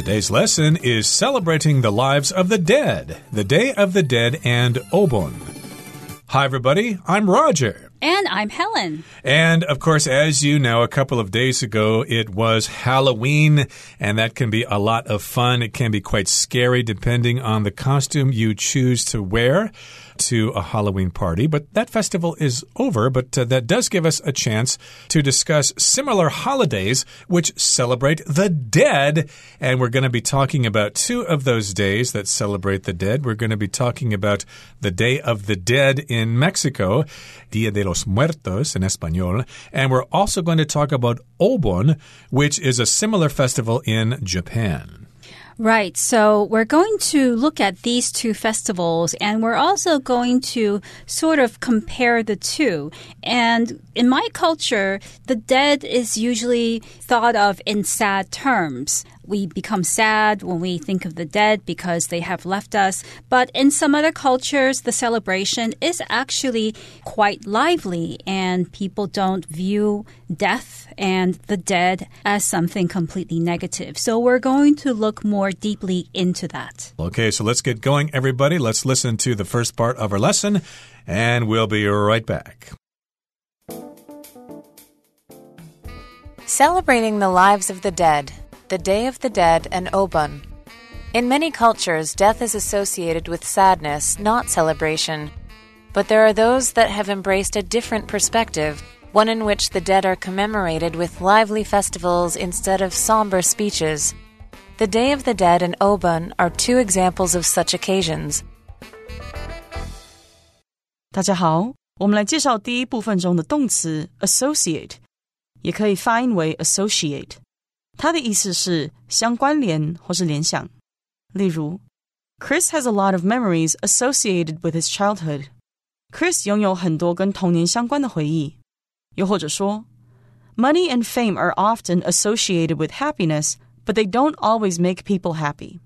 Today's lesson is celebrating the lives of the dead, the Day of the Dead, and Obon. Hi, everybody. I'm Roger. And I'm Helen. And of course, as you know, a couple of days ago it was Halloween, and that can be a lot of fun. It can be quite scary depending on the costume you choose to wear to a Halloween party. But that festival is over, but uh, that does give us a chance to discuss similar holidays which celebrate the dead. And we're going to be talking about two of those days that celebrate the dead. We're going to be talking about the Day of the Dead in Mexico, Dia de los Muertos in Espanol. And we're also going to talk about Obon, which is a similar festival in Japan. Right. So we're going to look at these two festivals and we're also going to sort of compare the two. And in my culture, the dead is usually thought of in sad terms we become sad when we think of the dead because they have left us. But in some other cultures, the celebration is actually quite lively, and people don't view death and the dead as something completely negative. So we're going to look more deeply into that. Okay, so let's get going, everybody. Let's listen to the first part of our lesson, and we'll be right back. Celebrating the lives of the dead the Day of the Dead, and Obon. In many cultures, death is associated with sadness, not celebration. But there are those that have embraced a different perspective, one in which the dead are commemorated with lively festivals instead of somber speeches. The Day of the Dead and Obon are two examples of such occasions. 大家好，我们来介绍第一部分中的动词 associate，也可以发音为 associate。 它的意思是相关联或是联想。例如，Chris has a lot of memories associated with his childhood. Chris 拥有很多跟童年相关的回忆。又或者说，Money and fame are often associated with happiness, but they don't always make people happy.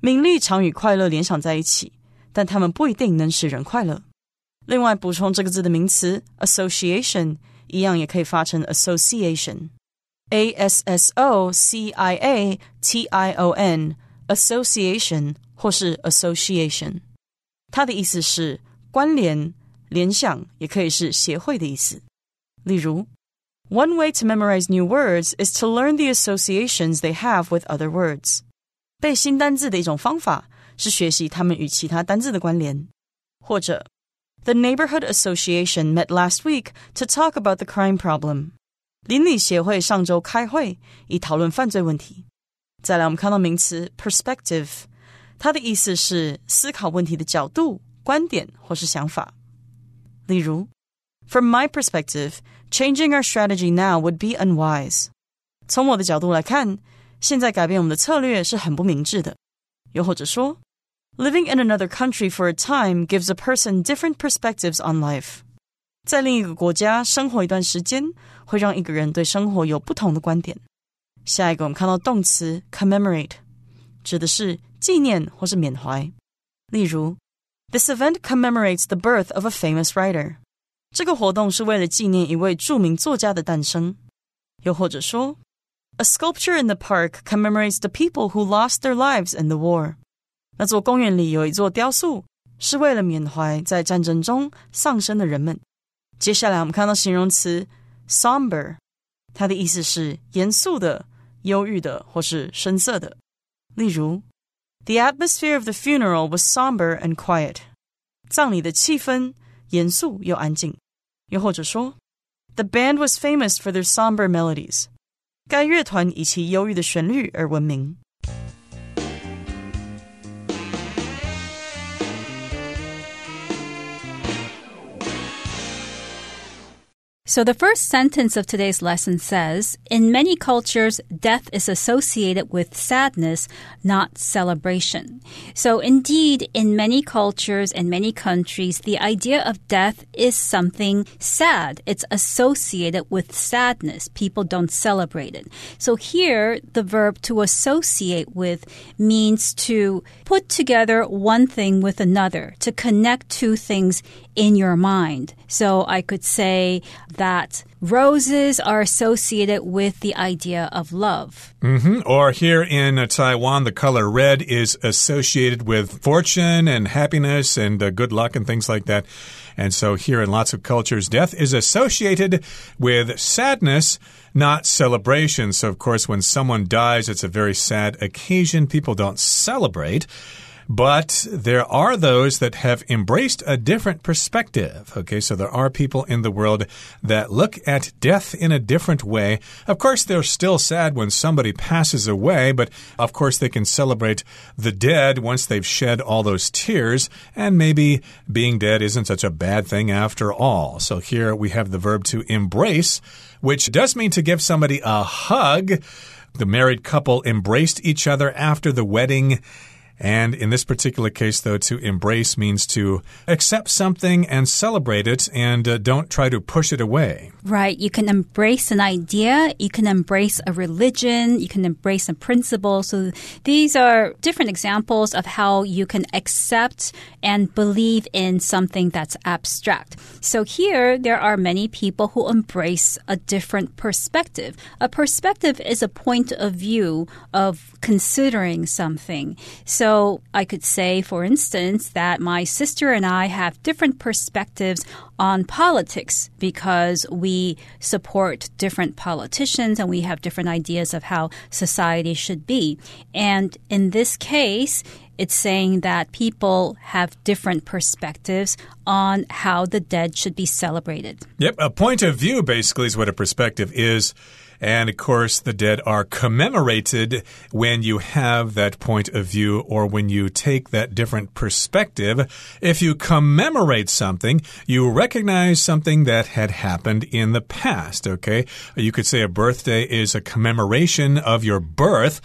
名利常与快乐联想在一起，但它们不一定能使人快乐。另外，补充这个字的名词 association，一样也可以发成 association。 a S S O C I A T I O N association 或是 association，它的意思是关联、联想，也可以是协会的意思。例如，One way to memorize new words is to learn the associations they have with other words。背新单字的一种方法是学习它们与其他单字的关联。或者，The neighborhood association met last week to talk about the crime problem。 邻里协会上周开会，以讨论犯罪问题。再来，我们看到名词 perspective，它的意思是思考问题的角度、观点或是想法。例如，From my perspective, changing our strategy now would be unwise。从我的角度来看，现在改变我们的策略是很不明智的。又或者说，Living in another country for a time gives a person different perspectives on life。 在另一个国家生活一段时间，会让一个人对生活有不同的观点。下一个，我们看到动词 commemorate，指的是纪念或是缅怀。例如，This event commemorates the birth of a famous writer。这个活动是为了纪念一位著名作家的诞生。又或者说，A sculpture in the park commemorates the people who lost their lives in the war。那座公园里有一座雕塑，是为了缅怀在战争中丧生的人们。接下来我们看到形容词 somber，它的意思是严肃的、忧郁的或是深色的。例如，The atmosphere of the funeral was somber and quiet。葬礼的气氛严肃又安静。又或者说，The band was famous for their somber melodies。该乐团以其忧郁的旋律而闻名。 So the first sentence of today's lesson says In many cultures, death is associated with sadness, not celebration. So indeed, in many cultures and many countries, the idea of death is something sad. It's associated with sadness. People don't celebrate it. So here, the verb to associate with means to put together one thing with another, to connect two things in your mind. So I could say, that roses are associated with the idea of love. Mm -hmm. Or here in uh, Taiwan, the color red is associated with fortune and happiness and uh, good luck and things like that. And so here in lots of cultures, death is associated with sadness not celebration. So, of course, when someone dies, it's a very sad occasion. People don't celebrate. But there are those that have embraced a different perspective. Okay, so there are people in the world that look at death in a different way. Of course, they're still sad when somebody passes away, but of course, they can celebrate the dead once they've shed all those tears, and maybe being dead isn't such a bad thing after all. So here we have the verb to embrace, which does mean to give somebody a hug. The married couple embraced each other after the wedding and in this particular case, though, to embrace means to accept something and celebrate it and uh, don't try to push it away. Right. You can embrace an idea, you can embrace a religion, you can embrace a principle. So these are different examples of how you can accept and believe in something that's abstract. So here, there are many people who embrace a different perspective. A perspective is a point of view of considering something. So I could say, for instance, that my sister and I have different perspectives on politics because we support different politicians and we have different ideas of how society should be. And in this case, it's saying that people have different perspectives on how the dead should be celebrated. Yep, a point of view basically is what a perspective is. And of course, the dead are commemorated when you have that point of view or when you take that different perspective. If you commemorate something, you recognize something that had happened in the past, okay? You could say a birthday is a commemoration of your birth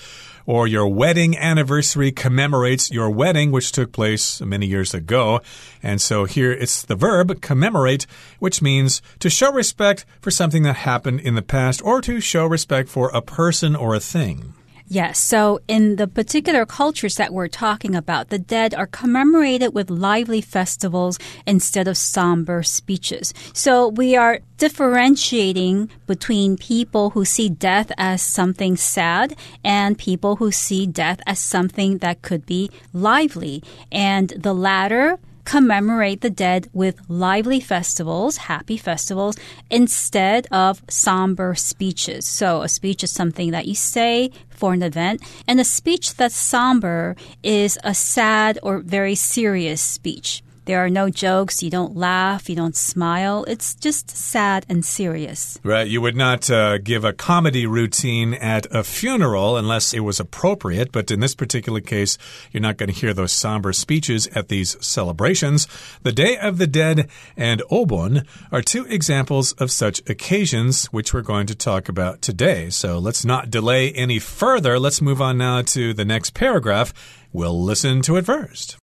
or your wedding anniversary commemorates your wedding, which took place many years ago. And so here it's the verb commemorate, which means to show respect for something that happened in the past or to show respect for a person or a thing. Yes. So, in the particular cultures that we're talking about, the dead are commemorated with lively festivals instead of somber speeches. So, we are differentiating between people who see death as something sad and people who see death as something that could be lively. And the latter, commemorate the dead with lively festivals, happy festivals, instead of somber speeches. So, a speech is something that you say for an event, and a speech that's somber is a sad or very serious speech. There are no jokes. You don't laugh. You don't smile. It's just sad and serious. Right. You would not uh, give a comedy routine at a funeral unless it was appropriate. But in this particular case, you're not going to hear those somber speeches at these celebrations. The Day of the Dead and Obon are two examples of such occasions, which we're going to talk about today. So let's not delay any further. Let's move on now to the next paragraph. We'll listen to it first.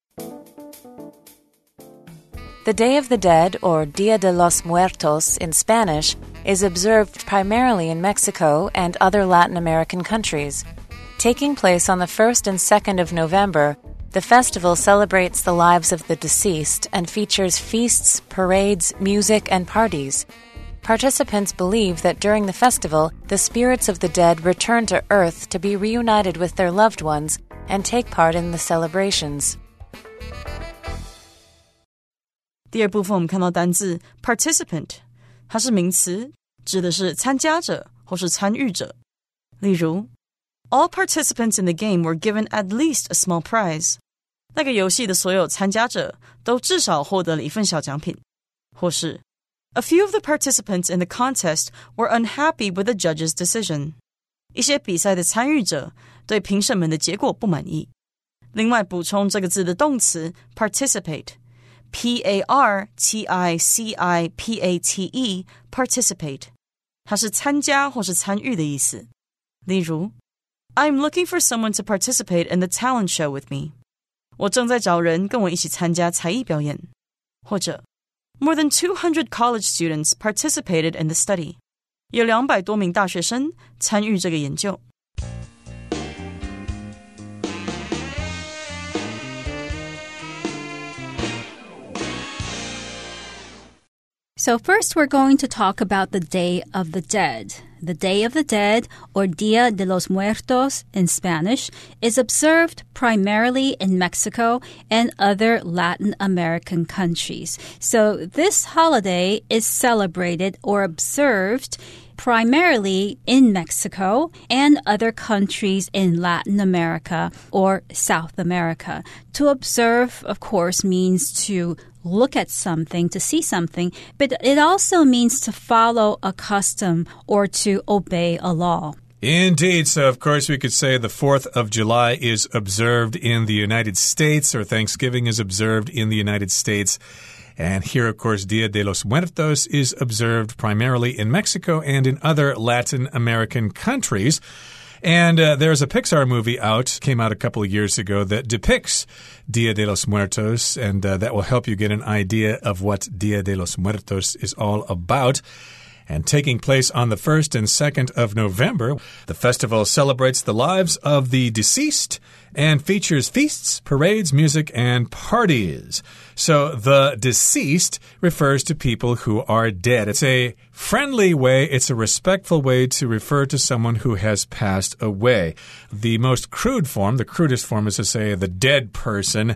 The Day of the Dead, or Dia de los Muertos in Spanish, is observed primarily in Mexico and other Latin American countries. Taking place on the 1st and 2nd of November, the festival celebrates the lives of the deceased and features feasts, parades, music, and parties. Participants believe that during the festival, the spirits of the dead return to Earth to be reunited with their loved ones and take part in the celebrations. 第二部分我们看到单字 participant，它是名词，指的是参加者或是参与者。例如，All participants in the game were given at least a small prize。那个游戏的所有参加者都至少获得了一份小奖品。或是，A few of the participants in the contest were unhappy with the judge's decision。一些比赛的参与者对评审们的结果不满意。另外，补充这个字的动词 participate。 P A R T I C I P A T E participate，它是参加或是参与的意思。例如，I'm looking for someone to participate in the talent show with me。我正在找人跟我一起参加才艺表演。或者，More than two hundred college students participated in the study。有两百多名大学生参与这个研究。 So first, we're going to talk about the Day of the Dead. The Day of the Dead, or Dia de los Muertos in Spanish, is observed primarily in Mexico and other Latin American countries. So, this holiday is celebrated or observed primarily in Mexico and other countries in Latin America or South America. To observe, of course, means to look at something, to see something, but it also means to follow a custom or to obey a law. Indeed. So, of course, we could say the 4th of July is observed in the United States, or Thanksgiving is observed in the United States. And here, of course, Dia de los Muertos is observed primarily in Mexico and in other Latin American countries. And uh, there's a Pixar movie out, came out a couple of years ago, that depicts Dia de los Muertos, and uh, that will help you get an idea of what Dia de los Muertos is all about. And taking place on the 1st and 2nd of November, the festival celebrates the lives of the deceased and features feasts, parades, music, and parties. So the deceased refers to people who are dead. It's a friendly way, it's a respectful way to refer to someone who has passed away. The most crude form, the crudest form, is to say the dead person.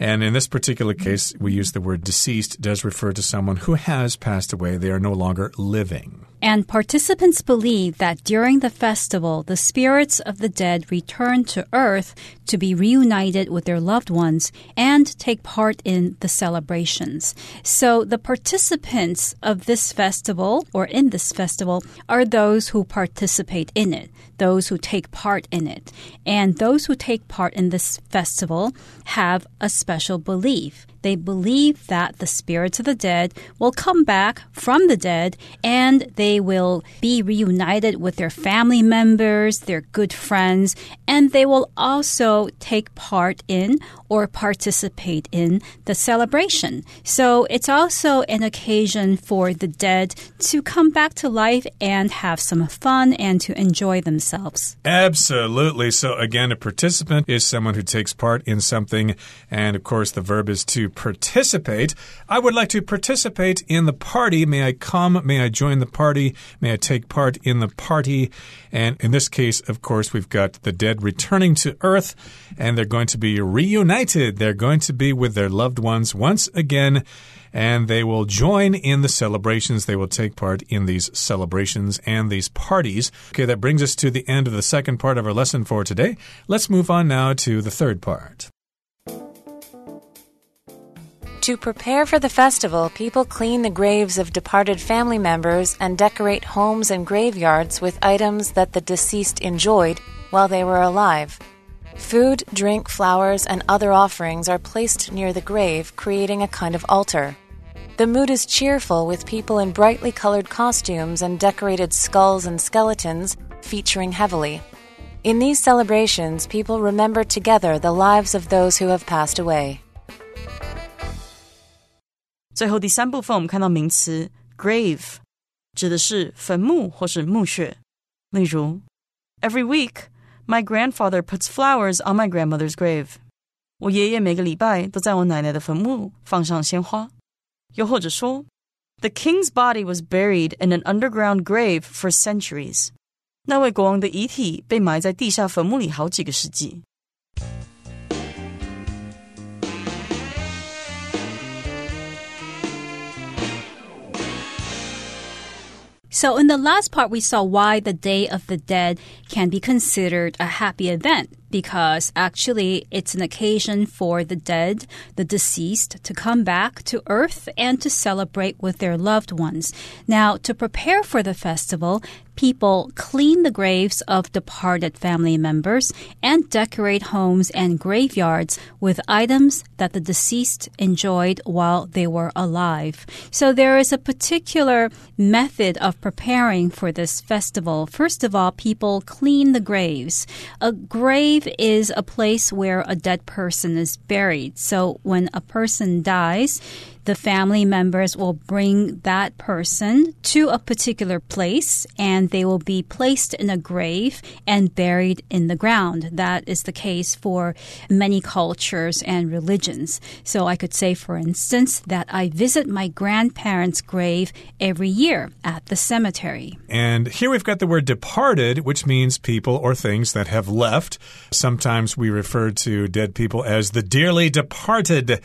And in this particular case, we use the word deceased, does refer to someone who has passed away. They are no longer living. And participants believe that during the festival, the spirits of the dead return to earth to be reunited with their loved ones and take part in the celebrations. So the participants of this festival or in this festival are those who participate in it, those who take part in it. And those who take part in this festival have a special belief. They believe that the spirits of the dead will come back from the dead and they will be reunited with their family members, their good friends, and they will also take part in or participate in the celebration. So it's also an occasion for the dead to come back to life and have some fun and to enjoy themselves. Absolutely. So, again, a participant is someone who takes part in something, and of course, the verb is to participate. I would like to participate in the party. May I come? May I join the party? May I take part in the party? And in this case, of course, we've got the dead returning to earth, and they're going to be reunited. They're going to be with their loved ones once again and they will join in the celebrations. They will take part in these celebrations and these parties. Okay, that brings us to the end of the second part of our lesson for today. Let's move on now to the third part. To prepare for the festival, people clean the graves of departed family members and decorate homes and graveyards with items that the deceased enjoyed while they were alive. Food, drink, flowers, and other offerings are placed near the grave, creating a kind of altar. The mood is cheerful with people in brightly colored costumes and decorated skulls and skeletons featuring heavily. In these celebrations, people remember together the lives of those who have passed away. 最后第三部分，我们看到名词 grave，指的是坟墓或是墓穴。例如，Every week my grandfather puts flowers on my grandmother's grave. 我爷爷每个礼拜都在我奶奶的坟墓放上鲜花。又或者说，The king's body was buried in an underground grave for centuries. 那位国王的遗体被埋在地下坟墓里好几个世纪。 So, in the last part, we saw why the Day of the Dead can be considered a happy event because actually it's an occasion for the dead, the deceased, to come back to earth and to celebrate with their loved ones. Now, to prepare for the festival, people clean the graves of departed family members and decorate homes and graveyards with items that the deceased enjoyed while they were alive. So there is a particular method of preparing for this festival. First of all, people clean the graves. A grave grave is a place where a dead person is buried. So when a person dies, the family members will bring that person to a particular place and they will be placed in a grave and buried in the ground. That is the case for many cultures and religions. So I could say, for instance, that I visit my grandparents' grave every year at the cemetery. And here we've got the word departed, which means people or things that have left. Sometimes we refer to dead people as the dearly departed.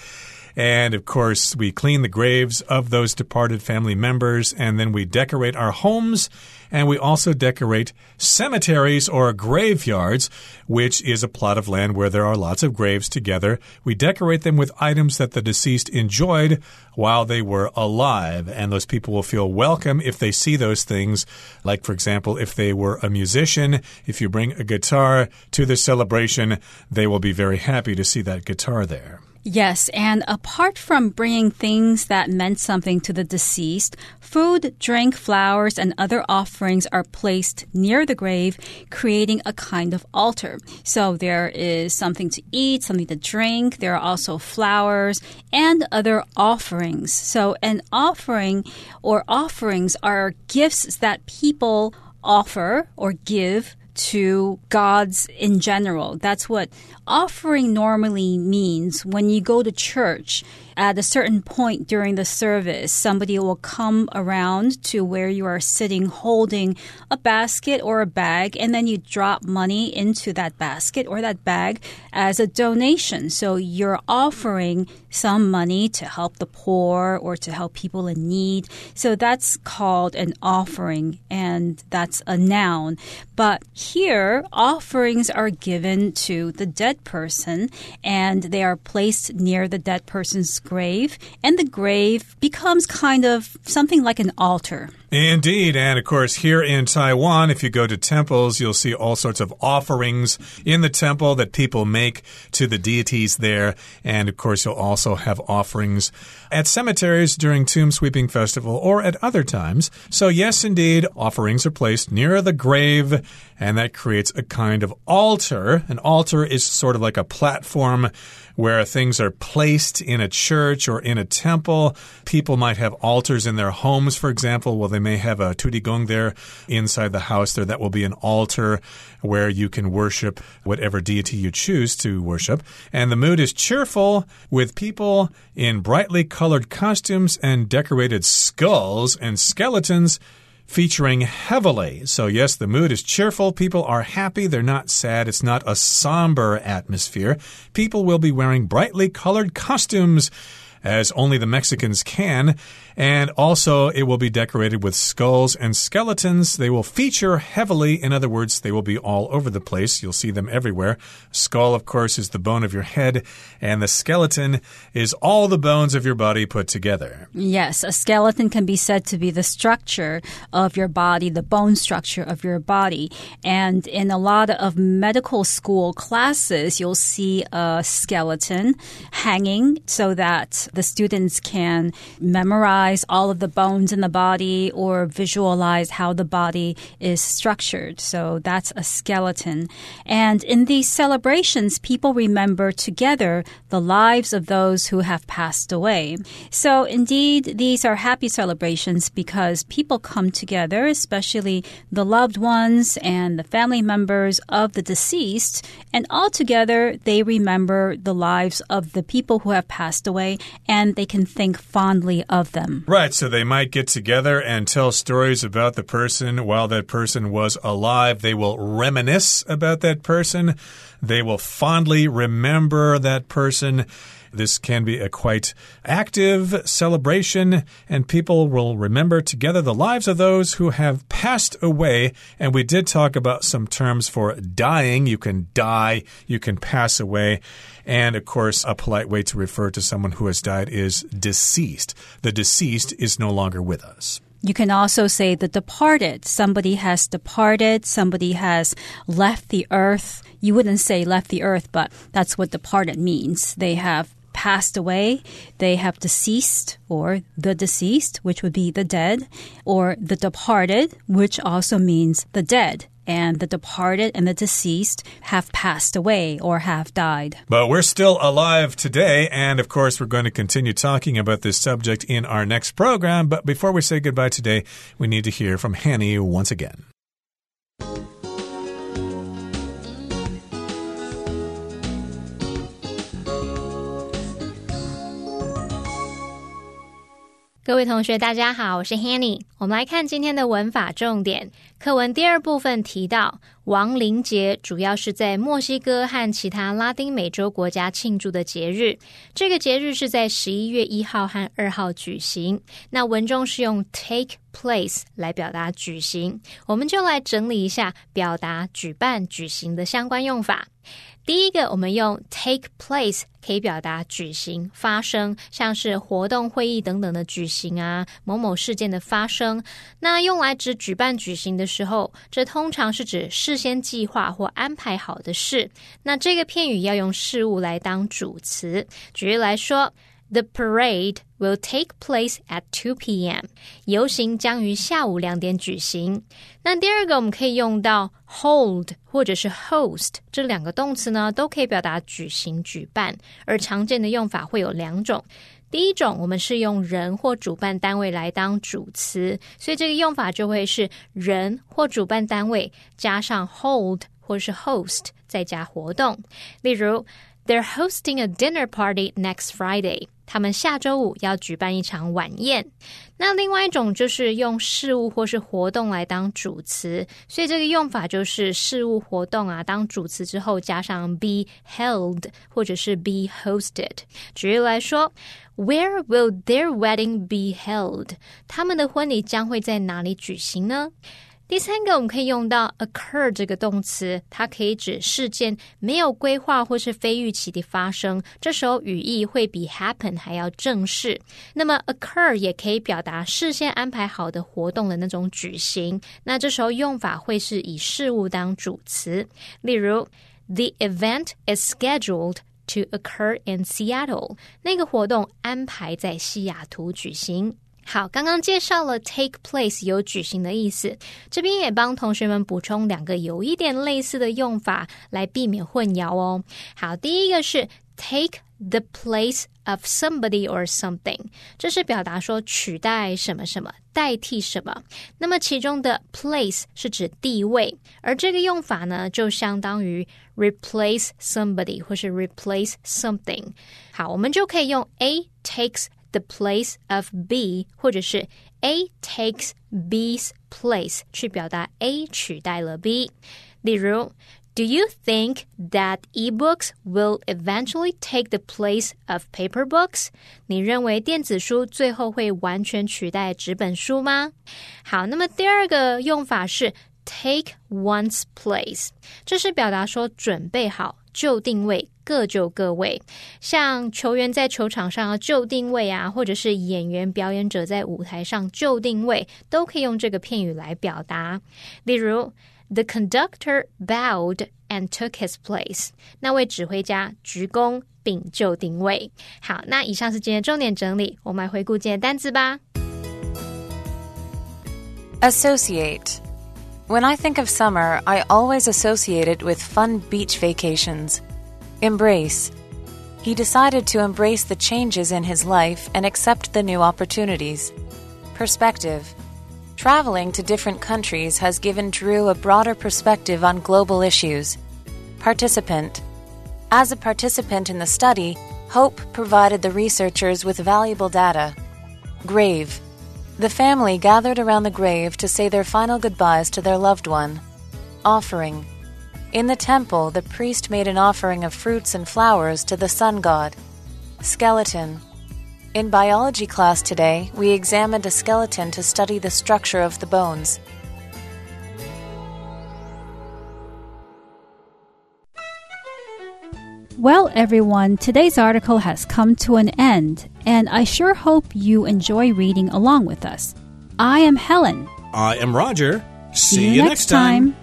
And of course, we clean the graves of those departed family members, and then we decorate our homes, and we also decorate cemeteries or graveyards, which is a plot of land where there are lots of graves together. We decorate them with items that the deceased enjoyed while they were alive, and those people will feel welcome if they see those things. Like, for example, if they were a musician, if you bring a guitar to the celebration, they will be very happy to see that guitar there. Yes, and apart from bringing things that meant something to the deceased, food, drink, flowers, and other offerings are placed near the grave, creating a kind of altar. So there is something to eat, something to drink, there are also flowers and other offerings. So an offering or offerings are gifts that people offer or give to gods in general. That's what offering normally means. When you go to church, at a certain point during the service, somebody will come around to where you are sitting holding a basket or a bag, and then you drop money into that basket or that bag as a donation. So you're offering some money to help the poor or to help people in need. So that's called an offering, and that's a noun. But here, offerings are given to the dead person, and they are placed near the dead person's grave, and the grave becomes kind of something like an altar. Indeed. And of course, here in Taiwan, if you go to temples, you'll see all sorts of offerings in the temple that people make to the deities there. And of course, you'll also have offerings at cemeteries during Tomb Sweeping Festival or at other times. So, yes, indeed, offerings are placed near the grave, and that creates a kind of altar. An altar is sort of like a platform where things are placed in a church or in a temple. People might have altars in their homes, for example. Well, they may have a tudigong there inside the house there. That will be an altar where you can worship whatever deity you choose to worship. And the mood is cheerful with people in brightly colored costumes and decorated skulls and skeletons featuring heavily. So, yes, the mood is cheerful. People are happy. They're not sad. It's not a somber atmosphere. People will be wearing brightly colored costumes as only the Mexicans can. And also, it will be decorated with skulls and skeletons. They will feature heavily. In other words, they will be all over the place. You'll see them everywhere. Skull, of course, is the bone of your head, and the skeleton is all the bones of your body put together. Yes, a skeleton can be said to be the structure of your body, the bone structure of your body. And in a lot of medical school classes, you'll see a skeleton hanging so that the students can memorize all of the bones in the body or visualize how the body is structured. So that's a skeleton. And in these celebrations, people remember together the lives of those who have passed away. So indeed, these are happy celebrations because people come together, especially the loved ones and the family members of the deceased, and all together they remember the lives of the people who have passed away and they can think fondly of them. Right, so they might get together and tell stories about the person while that person was alive. They will reminisce about that person. They will fondly remember that person. This can be a quite active celebration, and people will remember together the lives of those who have passed away. And we did talk about some terms for dying. You can die, you can pass away. And of course, a polite way to refer to someone who has died is deceased. The deceased is no longer with us. You can also say the departed. Somebody has departed, somebody has left the earth. You wouldn't say left the earth, but that's what departed means. They have passed away, they have deceased, or the deceased, which would be the dead, or the departed, which also means the dead. and the departed and the deceased have passed away or have died. But we're still alive today, and of course, we're going to continue talking about this subject in our next program. But before we say goodbye today, we need to hear from Hanny once again. 各位同学，大家好，我是 Hanny。我们来看今天的文法重点。课文第二部分提到，亡灵节主要是在墨西哥和其他拉丁美洲国家庆祝的节日。这个节日是在十一月一号和二号举行。那文中是用 take place 来表达举行。我们就来整理一下表达举办、举行的相关用法。第一个，我们用 take place 可以表达举行、发生，像是活动、会议等等的举行啊，某某事件的发生。那用来指举办、举行的时候，这通常是指事先计划或安排好的事。那这个片语要用事物来当主词。举例来说。The parade will take place at 2 p.m. 游行将于下午两点举行。那第二个，我们可以用到 hold 或者是 host 这两个动词呢，都可以表达举行、举办。而常见的用法会有两种。第一种，我们是用人或主办单位来当主词，所以这个用法就会是人或主办单位加上 hold 或是 host 再加活动。例如 ，They're hosting a dinner party next Friday. 他们下周五要举办一场晚宴。那另外一种就是用事物或是活动来当主词，所以这个用法就是事物活动啊当主词之后加上 be held 或者是 be hosted。举例来说，Where will their wedding be held？他们的婚礼将会在哪里举行呢？ 第三个，我们可以用到 occur 这个动词，它可以指事件没有规划或是非预期的发生，这时候语义会比 happen 还要正式。那么 occur 也可以表达事先安排好的活动的那种举行，那这时候用法会是以事物当主词。例如，The event is scheduled to occur in Seattle，那个活动安排在西雅图举行。好，刚刚介绍了 take place 有举行的意思，这边也帮同学们补充两个有一点类似的用法，来避免混淆哦。好，第一个是 take the place of somebody or something，这是表达说取代什么什么，代替什么。那么其中的 place 是指地位，而这个用法呢，就相当于 replace somebody 或是 replace something。好，我们就可以用 A takes。the place of B，或者是 A takes B's place 去表达 A 取代了 B。例如，Do you think that ebooks will eventually take the place of paper books？你认为电子书最后会完全取代纸本书吗？好，那么第二个用法是 take one's place，这是表达说准备好。就定位，各就各位。像球员在球场上要就定位啊，或者是演员表演者在舞台上就定位，都可以用这个片语来表达。例如，The conductor bowed and took his place。那位指挥家鞠躬并就定位。好，那以上是今天重点整理，我们来回顾今天单词吧。Associate When I think of summer, I always associate it with fun beach vacations. Embrace. He decided to embrace the changes in his life and accept the new opportunities. Perspective. Traveling to different countries has given Drew a broader perspective on global issues. Participant. As a participant in the study, Hope provided the researchers with valuable data. Grave. The family gathered around the grave to say their final goodbyes to their loved one. Offering. In the temple, the priest made an offering of fruits and flowers to the sun god. Skeleton. In biology class today, we examined a skeleton to study the structure of the bones. Well, everyone, today's article has come to an end, and I sure hope you enjoy reading along with us. I am Helen. I am Roger. See, See you, next time. time.